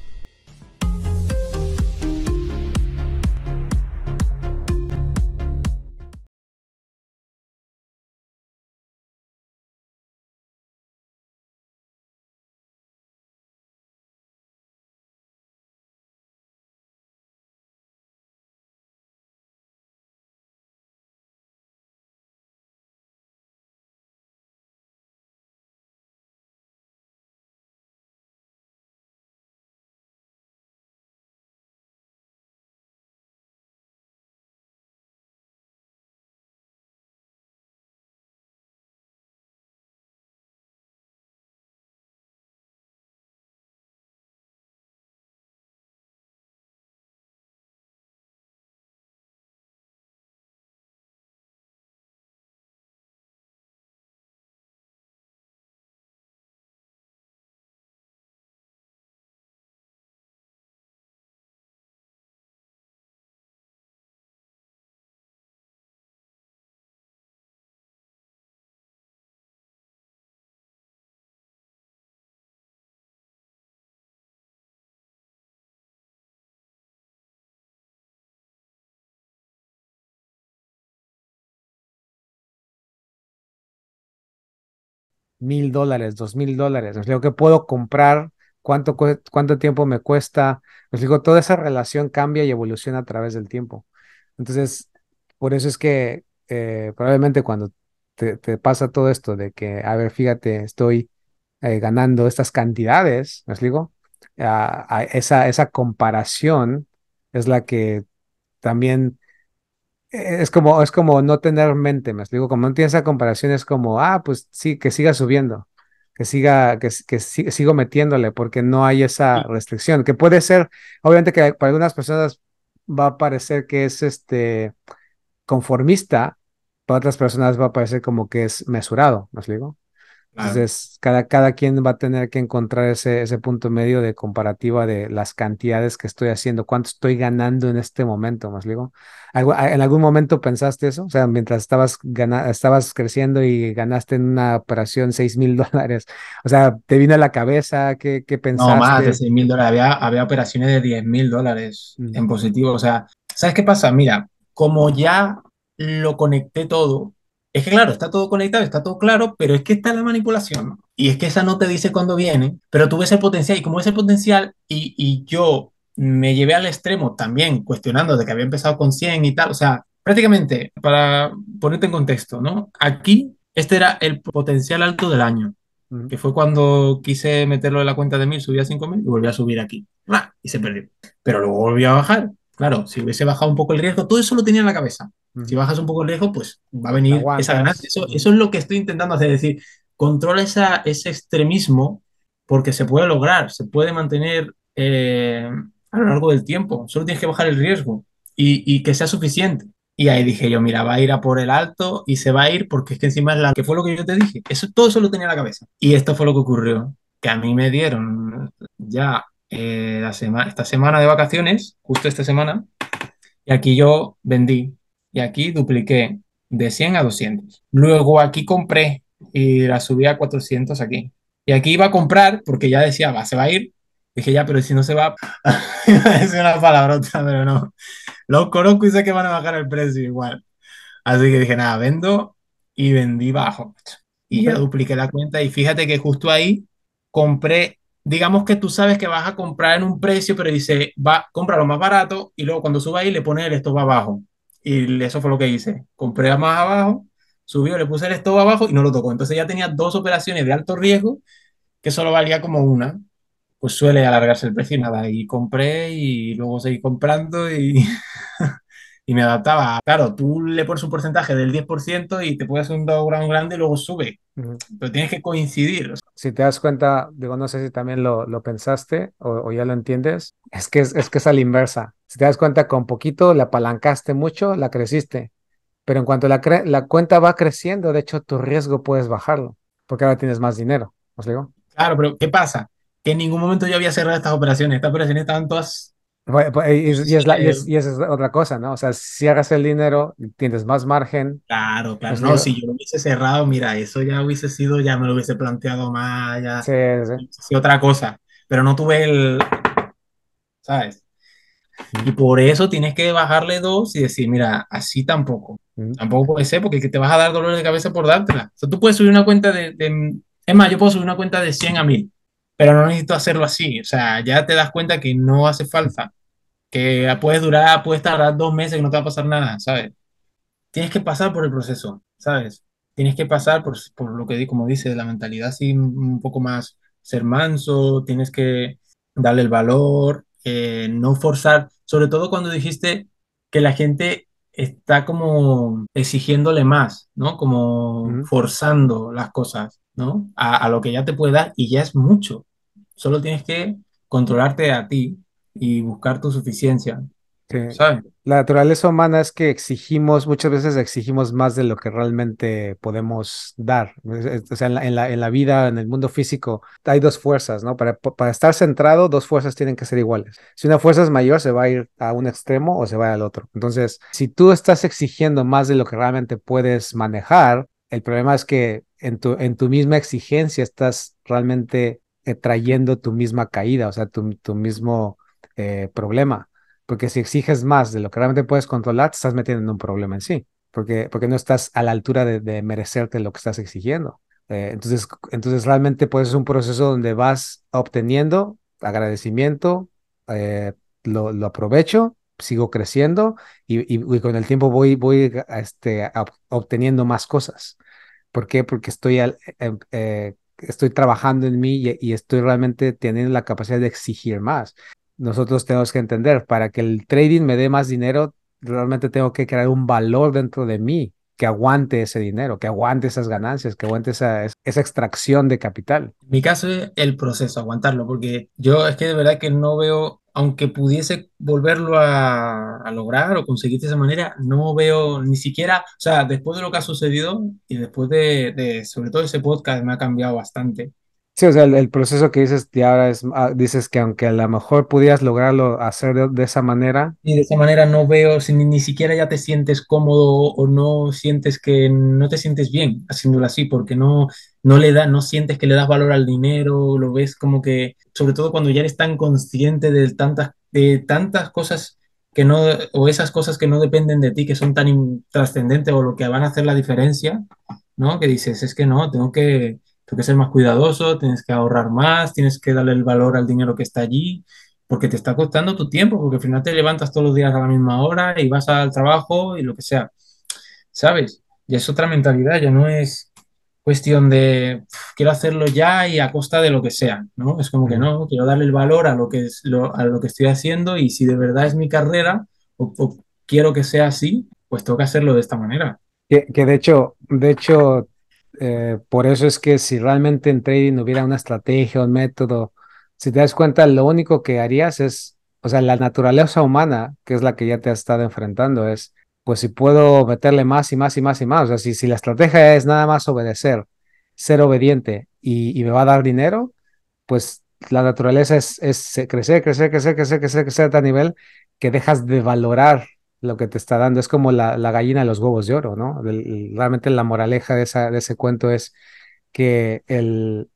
Mil dólares, dos mil dólares. Me explico que puedo comprar, cuánto, cuánto tiempo me cuesta. Me explico, toda esa relación cambia y evoluciona a través del tiempo. Entonces, por eso es que eh, probablemente cuando te, pasa todo esto de que, a ver, fíjate, estoy eh, ganando estas cantidades, ¿me explico? a esa, esa comparación es la que también es como, es como no tener mente, me explico, como no tienes esa comparación, es como, ah, pues sí, que siga subiendo, que siga, que, que sigo metiéndole, porque no hay esa restricción, que puede ser, obviamente que para algunas personas va a parecer que es este conformista, para otras personas va a parecer como que es mesurado, ¿me explico? Entonces, cada, cada quien va a tener que encontrar ese, ese punto medio de comparativa de las cantidades que estoy haciendo, cuánto estoy ganando en este momento, más digo. ¿En algún momento pensaste eso? O sea, mientras estabas, estabas creciendo y ganaste en una operación 6 mil dólares, o sea, ¿te vino a la cabeza? ¿Qué, qué pensaste? No, más de 6 mil dólares. Había, había operaciones de 10 mil dólares en positivo. O sea, ¿sabes qué pasa? Mira, como ya lo conecté todo, es que claro, está todo conectado, está todo claro, pero es que está la manipulación. Y es que esa no te dice cuándo viene, pero tú ves el potencial y como ves el potencial y, y yo me llevé al extremo también cuestionando de que había empezado con 100 y tal, o sea, prácticamente, para ponerte en contexto, ¿no? Aquí este era el potencial alto del año, que fue cuando quise meterlo en la cuenta de 1000, subía a 5000 y volví a subir aquí. Y se perdió. Pero luego volvió a bajar Claro, si hubiese bajado un poco el riesgo, todo eso lo tenía en la cabeza. Si bajas un poco el riesgo, pues va a venir esa ganancia. Eso, es lo que estoy intentando hacer, es decir, controla esa, ese extremismo porque se puede lograr, se puede mantener eh, a lo largo del tiempo. Solo tienes que bajar el riesgo y, que sea suficiente. Y ahí dije yo, mira, va a ir a por el alto y se va a ir porque es que encima es la que fue lo que yo te dije. Eso, todo eso lo tenía en la cabeza. Y esto fue lo que ocurrió, que a mí me dieron ya eh, esta semana de vacaciones, justo esta semana, y aquí yo vendí y aquí dupliqué de 100 a 200. Luego aquí compré y la subí a 400 aquí. Y aquí iba a comprar porque ya decía, va, se va a ir. Dije, ya, pero si no se va, es una palabrota, pero no. Los conozco y sé que van a bajar el precio igual. Así que dije, nada, vendo y vendí bajo. Y ya dupliqué la cuenta y fíjate que justo ahí compré digamos que tú sabes que vas a comprar en un precio, pero dice, va, compra lo más barato y luego cuando suba ahí le pones el stop abajo. Y eso fue lo que hice. Compré más abajo, subió, le puse el stop abajo y no lo tocó. Entonces ya tenía dos operaciones de alto riesgo que solo valía como una. Pues suele alargarse el precio y nada. Y compré y luego seguí comprando y, y me adaptaba. Claro, tú le pones un porcentaje del 10% y te puedes hacer un background grande y luego sube, Ujú. pero tienes que coincidir. Si te das cuenta, digo, no sé si también lo, lo pensaste o, o ya lo entiendes, es que es, es que es a la inversa. Si te das cuenta, con poquito la apalancaste mucho, la creciste, pero en cuanto la, cre- la cuenta va creciendo, de hecho, tu riesgo puedes bajarlo, porque ahora tienes más dinero. ¿Os digo? claro, pero ¿qué pasa? Que en ningún momento yo había cerrado estas operaciones. Estas operaciones estaban todas... Pues- pues, Y, y es la, y, eh, es, y esa es otra cosa, ¿no? O sea, si hagas el dinero, tienes más margen. claro, claro. ¿os No, si yo lo hubiese cerrado, mira, eso ya hubiese sido, ya me lo hubiese planteado más, ya Sí, sí. sido otra cosa. Pero no tuve el... ¿Sabes? Y por eso tienes que bajarle dos y decir, mira, así tampoco. ujú, Tampoco puede ser porque que te vas a dar dolor de cabeza por dártela. O sea, tú puedes subir una cuenta de, de- Es más, yo puedo subir una cuenta de 100 a 1000, pero no necesito hacerlo así. O sea, ya te das cuenta que no hace falta. Que puedes durar, puedes tardar dos meses que no te va a pasar nada, ¿sabes? Tienes que pasar por el proceso, ¿sabes? Tienes que pasar por, por lo que, como dice, la mentalidad así un poco más ser manso, tienes que darle el valor, eh, no forzar, sobre todo cuando dijiste que la gente está como exigiéndole más, ¿no? Como forzando las cosas, ¿no? A, a lo que ya te puede dar y ya es mucho. Solo tienes que controlarte a ti y buscar tu suficiencia. La naturaleza humana es que exigimos, muchas veces exigimos más de lo que realmente podemos dar. O sea, en la, en la, en la vida, en el mundo físico, hay dos fuerzas, ¿no? Para, para estar centrado, dos fuerzas tienen que ser iguales. Si una fuerza es mayor, se va a ir a un extremo o se va al otro. Entonces, si tú estás exigiendo más de lo que realmente puedes manejar, el problema es que en tu, en tu misma exigencia estás realmente eh, trayendo tu misma caída, o sea, tu, tu mismo eh, problema. Porque si exiges más de lo que realmente puedes controlar, te estás metiendo en un problema en sí, porque, porque no estás a la altura de, de merecerte lo que estás exigiendo. Eh, entonces, entonces, realmente pues es un proceso donde vas obteniendo agradecimiento, eh, lo, lo aprovecho, sigo creciendo y, y- y con el tiempo voy, voy a, este, a- obteniendo más cosas. ¿Por qué? Porque estoy, al- em- eh, estoy trabajando en mí y, y estoy realmente teniendo la capacidad de exigir más nosotros tenemos que entender, para que el trading me dé más dinero, realmente tengo que crear un valor dentro de mí que aguante ese dinero, que aguante esas ganancias, que aguante esa, esa extracción de capital. Mi caso es el proceso, aguantarlo, porque yo es que de verdad que no veo, aunque pudiese volverlo a, a lograr o conseguir de esa manera, no veo ni siquiera, o sea, después de lo que ha sucedido y después de, de sobre todo ese podcast me ha cambiado bastante. Sí, o sea, el, el proceso que dices de ahora es, ah, dices que aunque a lo mejor pudieras lograrlo hacer de, de esa manera, Y de esa manera no veo, si ni, ni siquiera ya te sientes cómodo o no sientes que no te sientes bien haciéndolo así, porque no, no le da, no sientes que le das valor al dinero, lo ves como que, sobre todo cuando ya eres tan consciente de tantas, de tantas cosas que no, o esas cosas que no dependen de ti, que son tan trascendentes o lo que van a hacer la diferencia, ¿no? Que dices, es que no, tengo que, tengo que ser más cuidadoso, tienes que ahorrar más, tienes que darle el valor al dinero que está allí porque te está costando tu tiempo, porque al final te levantas todos los días a la misma hora y vas al trabajo y lo que sea, ¿sabes? Ya es otra mentalidad, ya no es cuestión de "Pf, quiero hacerlo ya y a costa de lo que sea, ¿no? Es como que no, quiero darle el valor a lo que es lo, a lo que estoy haciendo y si de verdad es mi carrera o, o quiero que sea así, pues tengo que hacerlo de esta manera. que, que de hecho, de hecho, eh, por eso es que si realmente en trading hubiera una estrategia, un método, si te das cuenta, lo único que harías es, o sea, la naturaleza humana, que es la que ya te has estado enfrentando, es, pues si puedo meterle más y más y más y más, o sea, si, si la estrategia es nada más obedecer, ser obediente y, y me va a dar dinero, pues la naturaleza es, es crecer, crecer, crecer, crecer, crecer, crecer a tal nivel que dejas de valorar lo que te está dando. Es como la, la gallina de los huevos de oro, ¿no? Del- realmente la moraleja de, esa, de ese cuento es que el,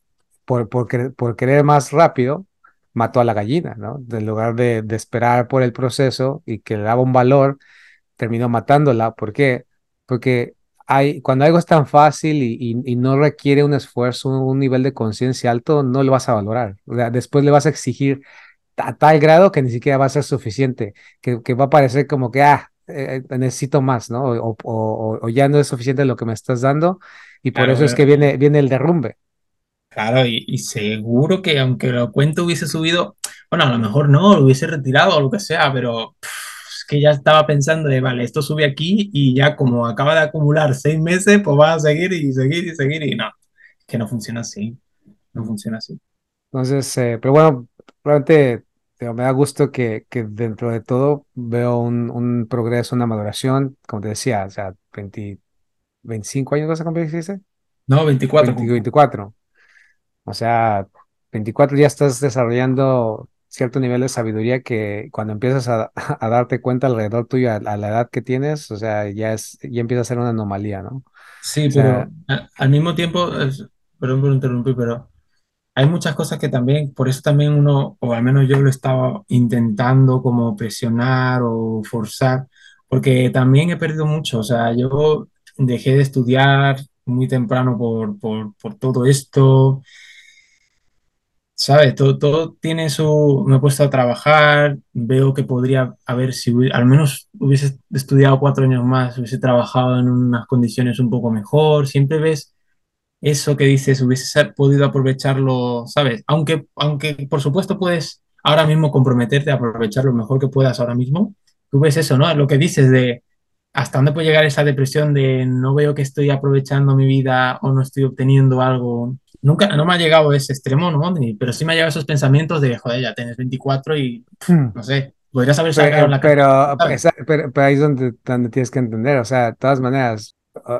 por, por, querer, por querer más rápido, mató a la gallina, ¿no? En lugar de, de esperar por el proceso y que le daba un valor, terminó matándola. ¿Por qué? Porque hay, cuando algo es tan fácil y, y- y no requiere un esfuerzo, un nivel de conciencia alto, no lo vas a valorar. O sea, después le vas a exigir a tal grado que ni siquiera va a ser suficiente, que, que va a parecer como que, ah, eh, eh, necesito más, ¿no? O, o- o- ya no es suficiente lo que me estás dando y por Claro, eso es que viene, viene el derrumbe. Claro, y, y seguro que aunque la cuenta hubiese subido, bueno, a lo mejor no, lo hubiese retirado o lo que sea, pero pff, es es que ya estaba pensando de, vale, esto sube aquí y ya como acaba de acumular seis meses, pues va a seguir y seguir y seguir y no, que no funciona así, no funciona así. Entonces, eh, pero bueno, realmente me da gusto que, que dentro de todo veo un, un progreso, una maduración, como te decía, o sea, 20, 25 años vas a cumplir. No, 24. 20, 24. O sea, 24 ya estás desarrollando cierto nivel de sabiduría que cuando empiezas a, a darte cuenta alrededor tuyo a, a la edad que tienes, o sea, ya es, ya empieza a ser una anomalía, ¿no? Sí, O pero al mismo tiempo, es- perdón por interrumpir, pero hay muchas cosas que también, por eso también uno, o al menos yo lo estaba intentando como presionar o forzar, porque también he perdido mucho, o sea, yo dejé de estudiar muy temprano por, por, por todo esto, ¿sabes? Todo, todo tiene su, me he puesto a trabajar, veo que podría haber, si al menos hubiese estudiado cuatro años más, hubiese trabajado en unas condiciones un poco mejor, siempre ves eso que dices, hubieses podido aprovecharlo, ¿sabes? Aunque, aunque por supuesto puedes ahora mismo comprometerte a aprovechar lo mejor que puedas ahora mismo, tú ves eso, ¿no? Lo que dices de hasta dónde puede llegar esa depresión de no veo que estoy aprovechando mi vida o no estoy obteniendo algo. Nunca, no me ha llegado a ese extremo, ¿no? Pero sí me ha llegado esos pensamientos de, joder, ya tienes 24 y, no sé, podrías haber sacado Pe- la Pero, pero, pero ahí es donde, donde tienes que entender, o sea, de todas maneras,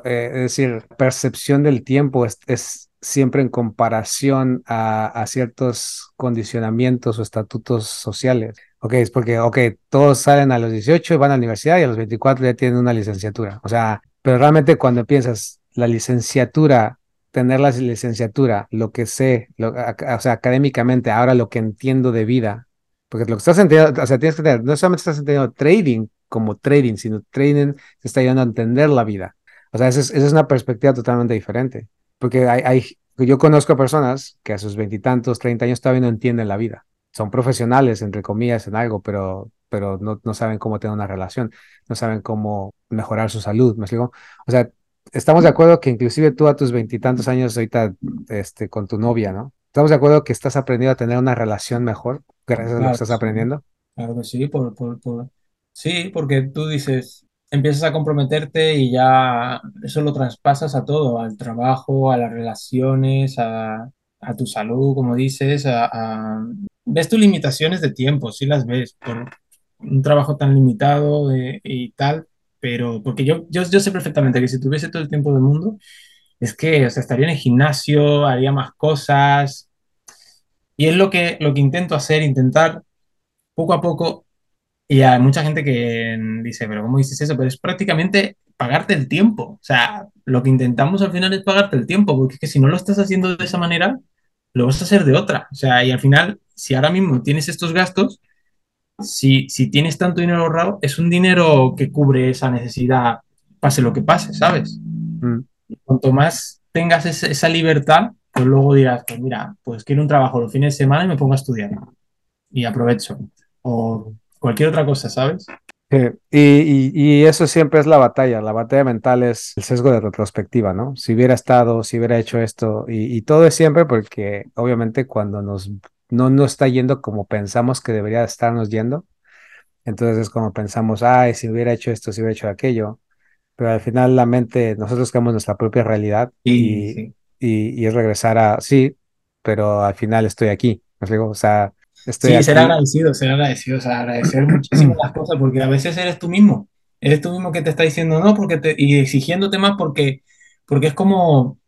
eh, es decir, percepción del tiempo es, es siempre en comparación a, a ciertos condicionamientos o estatutos sociales. Ok, es porque, ok, todos salen a los 18 y van a la universidad y a los 24 ya tienen una licenciatura. O sea, pero realmente cuando piensas la licenciatura, tener la licenciatura, lo que sé, lo- o sea, académicamente, ahora lo que entiendo de vida porque lo que estás entendiendo, o sea, tienes que tener, no solamente estás entendiendo trading como trading, sino trading te está ayudando a entender la vida. O sea, esa es, esa es una perspectiva totalmente diferente. Porque hay, hay, yo conozco personas que a sus veintitantos, treinta años todavía no entienden la vida. Son profesionales, entre comillas, en algo, pero, pero no, no saben cómo tener una relación, no saben cómo mejorar su salud, ¿me explico? O sea, estamos de acuerdo que inclusive tú a tus veintitantos años ahorita, este, con tu novia, ¿no? Estamos de acuerdo que estás aprendiendo a tener una relación mejor gracias a lo que Claro, estás aprendiendo. Claro que sí, por, por, por- Sí, porque tú dices, empiezas a comprometerte y ya eso lo traspasas a todo, al trabajo, a las relaciones, a, a tu salud, como dices, a, Ves tus limitaciones de tiempo, sí las ves, por un trabajo tan limitado eh, y tal, pero porque yo, yo, yo sé perfectamente que si tuviese todo el tiempo del mundo, es que, o sea, estaría en el gimnasio, haría más cosas, y es lo que, lo que intento hacer, intentar poco a poco y hay mucha gente que dice, pero ¿cómo dices eso? Pero es prácticamente pagarte el tiempo. O sea, lo que intentamos al final es pagarte el tiempo, porque es que si no lo estás haciendo de esa manera, lo vas a hacer de otra. O sea, y al final, si ahora mismo tienes estos gastos, si, si tienes tanto dinero ahorrado, es un dinero que cubre esa necesidad, pase lo que pase, ¿sabes? Mm, Y cuanto más tengas esa libertad, pues luego dirás, pues mira, pues quiero un trabajo los fines de semana y me pongo a estudiar y aprovecho. O cualquier otra cosa, ¿sabes? eh, y, y- y eso siempre es la batalla. La batalla mental es el sesgo de retrospectiva, ¿no? Si hubiera estado, si hubiera hecho esto, y, y todo es siempre porque obviamente cuando nos no nos está yendo como pensamos que debería estarnos yendo, entonces es como pensamos, ay, si hubiera hecho esto, si hubiera hecho aquello, pero al final la mente, nosotros creamos nuestra propia realidad Sí, y, sí. y, es regresar a, sí, pero al final estoy aquí, ¿me explico? O sea, estoy Sí, ser aquí. agradecido, ser agradecido, o sea, agradecer muchísimo las cosas, porque a veces eres tú mismo, eres tú mismo que te está diciendo no, porque te, y exigiéndote más porque, porque es como,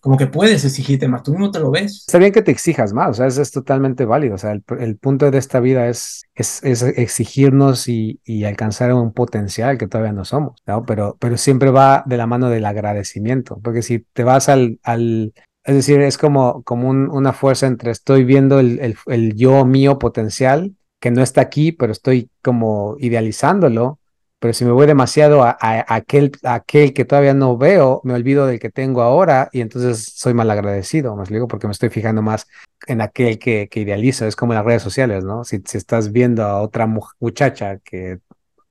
como que puedes exigirte más, tú mismo te lo ves. Está bien que te exijas más, o sea, eso es totalmente válido. O sea, el, el punto de esta vida es, es, es exigirnos y, y alcanzar un potencial que todavía no somos, ¿no? Pero, pero siempre va de la mano del agradecimiento, porque si te vas al, al es decir, es como, como un- una fuerza entre estoy viendo el, el, yo mío potencial que no está aquí, pero estoy como idealizándolo. Pero si me voy demasiado a, a- aquel, aquel que todavía no veo, me olvido del que tengo ahora y entonces soy mal agradecido, me explico, porque me estoy fijando más en aquel que, que idealizo. Es como en las redes sociales, ¿no? Si, si estás viendo a otra mu- muchacha que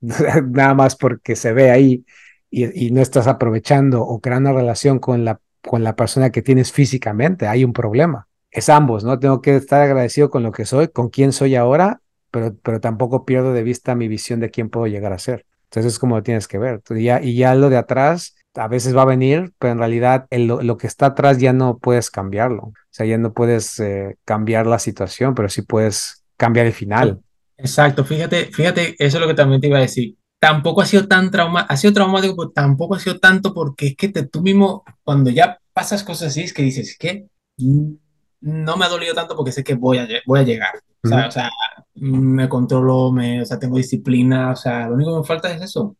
nada más porque se ve ahí y, y no estás aprovechando o creando relación con la, con la persona que tienes físicamente, hay un problema. Es ambos, ¿no? Tengo que estar agradecido con lo que soy, con quién soy ahora, pero, pero tampoco pierdo de vista mi visión de quién puedo llegar a ser. Entonces es como lo tienes que ver. Y ya, y ya lo de atrás a veces va a venir, pero en realidad lo, que está atrás ya no puedes cambiarlo. O sea, ya no puedes eh, cambiar la situación, pero sí puedes cambiar el final. Exacto, fíjate, fíjate, eso es lo que también te iba a decir. Tampoco ha sido tan traumático, ha sido traumático, pero tampoco ha sido tanto porque es que te, tú mismo, cuando ya pasas cosas así, es que dices, que no me ha dolido tanto porque sé que voy a, voy a llegar. O sea, o sea, me controlo, me, o sea, tengo disciplina, o sea, lo único que me falta es eso.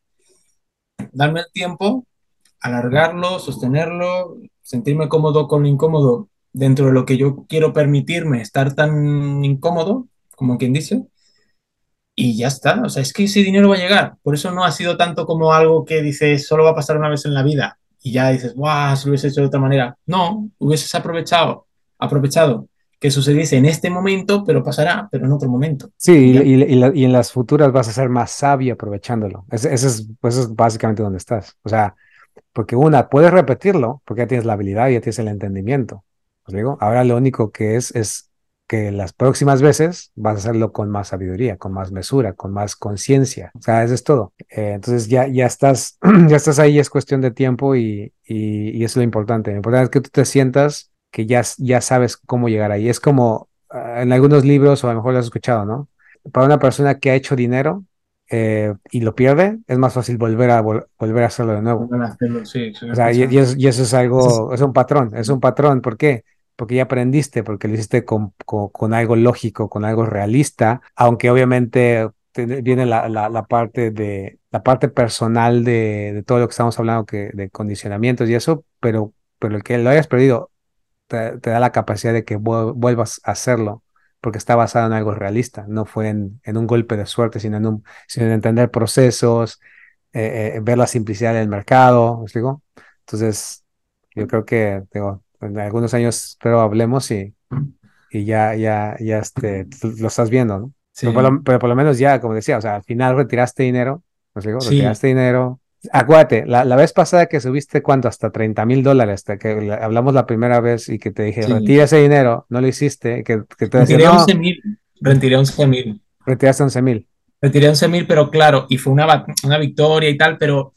Darme el tiempo, alargarlo, sostenerlo, sentirme cómodo con lo incómodo dentro de lo que yo quiero permitirme estar tan incómodo, como quien dice, y ya está. O sea, es que ese dinero va a llegar. Por eso no ha sido tanto como algo que dices, solo va a pasar una vez en la vida. Y ya dices, guau, si lo hubiese hecho de otra manera. No, hubieses aprovechado, aprovechado que sucediese en este momento, pero pasará, pero en otro momento. Sí, y, y, en las futuras vas a ser más sabio aprovechándolo. Ese, es, pues es básicamente donde estás. O sea, porque una, puedes repetirlo, porque ya tienes la habilidad, ya tienes el entendimiento. ¿Os digo? Ahora lo único que es es que las próximas veces vas a hacerlo con más sabiduría, con más mesura, con más conciencia. O sea, eso es todo. Eh, entonces ya, ya, estás, ya estás ahí, es cuestión de tiempo y, y, es lo importante. Lo importante es que tú te sientas que ya, ya sabes cómo llegar ahí. Es como uh, en algunos libros, o a lo mejor lo has escuchado, ¿no? Para una persona que ha hecho dinero eh, y lo pierde, es más fácil volver a, volver a hacerlo de nuevo. sí, sí, o sea, y, y, eso, y, eso, es algo, es un patrón, es un patrón. ¿Por qué? Porque ya aprendiste, porque lo hiciste con, con, algo lógico, con algo realista, aunque obviamente viene la, la, parte de la parte personal de, de, todo lo que estamos hablando, que de condicionamientos y eso, pero, pero el que lo hayas perdido te, da la capacidad de que vuelvas a hacerlo, porque está basado en algo realista, no fue en, en un golpe de suerte, sino en, un, sino en entender procesos, eh, eh, ver la simplicidad del mercado, ¿me explico? Entonces, yo creo que digo, en algunos años espero hablemos y, y ya, ya, ya este, lo estás viendo, ¿no? Sí. Pero, por lo, pero, por lo, menos ya, como decía, o sea, al final retiraste dinero, ¿no digo? Sí. Retiraste dinero. Acuérdate, la, la, vez pasada que subiste, ¿cuánto? Hasta 30 mil dólares, hasta que hablamos la primera vez y que te dije, sí. retira ese dinero, no lo hiciste, que, que te decía, Retiré no, 11 mil, retiré 11 mil. Retiraste 11 mil. Retiré 11 mil, pero claro, y fue una, una victoria y tal, pero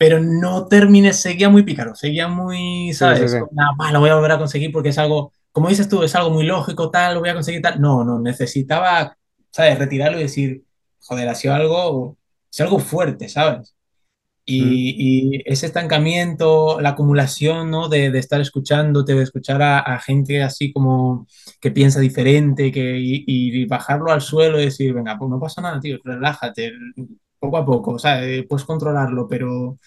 pero no terminé, seguía muy pícaro, seguía muy, ¿sabes? Sí, sí, sí. Ah, lo voy a volver a conseguir porque es algo, como dices tú, es algo muy lógico, tal, lo voy a conseguir tal. No, no, necesitaba, ¿sabes? Retirarlo y decir, joder, ha sido algo, es algo fuerte, ¿sabes? Y, mm. y, ese estancamiento, la acumulación, ¿no? De, de estar escuchándote, de escuchar a, a, gente así como que piensa diferente, que, y, y, bajarlo al suelo y decir, venga, pues no pasa nada, tío, relájate, poco a poco, o sea, eh, puedes controlarlo, pero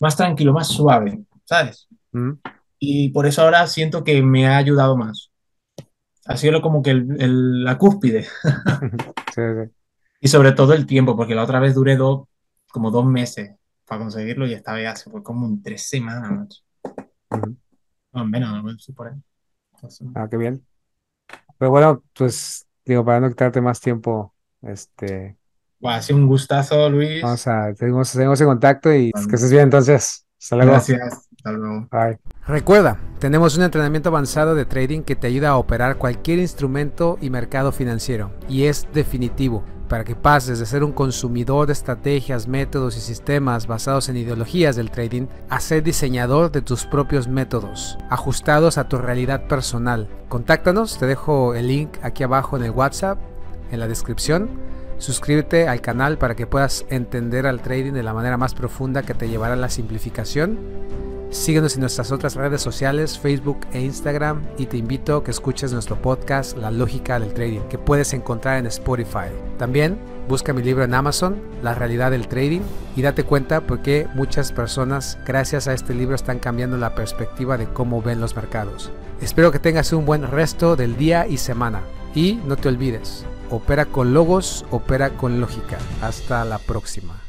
más tranquilo, más suave, ¿sabes? Mm. Y por eso ahora siento que me ha ayudado más. Ha sido como que el, el, la cúspide. sí, sí. Y sobre todo el tiempo, porque la otra vez duré dos, como dos meses para conseguirlo y esta vez hace fue como en tres semanas. Uh -huh. No, menos, no por ahí. Entonces, ah, qué bien. Pero bueno, pues digo, para no quitarte más tiempo, este, ha sido un gustazo, Luis. Vamos a, seguimos, seguimos en contacto y que estés bien entonces. Hasta luego. Gracias. Hasta luego. Bye. Recuerda, tenemos un entrenamiento avanzado de trading que te ayuda a operar cualquier instrumento y mercado financiero y es definitivo para que pases de ser un consumidor de estrategias, métodos y sistemas basados en ideologías del trading a ser diseñador de tus propios métodos, ajustados a tu realidad personal. Contáctanos, te dejo el link aquí abajo en el WhatsApp, en la descripción Suscríbete al canal para que puedas entender al trading de la manera más profunda que te llevará a la simplificación. Síguenos en nuestras otras redes sociales, Facebook e Instagram, y te invito a que escuches nuestro podcast La Lógica del Trading, que puedes encontrar en Spotify. También busca mi libro en Amazon, La Realidad del Trading, y date cuenta por qué muchas personas, gracias a este libro, están cambiando la perspectiva de cómo ven los mercados. Espero que tengas un buen resto del día y semana. Y no te olvides, Opera con logos, opera con lógica. Hasta la próxima.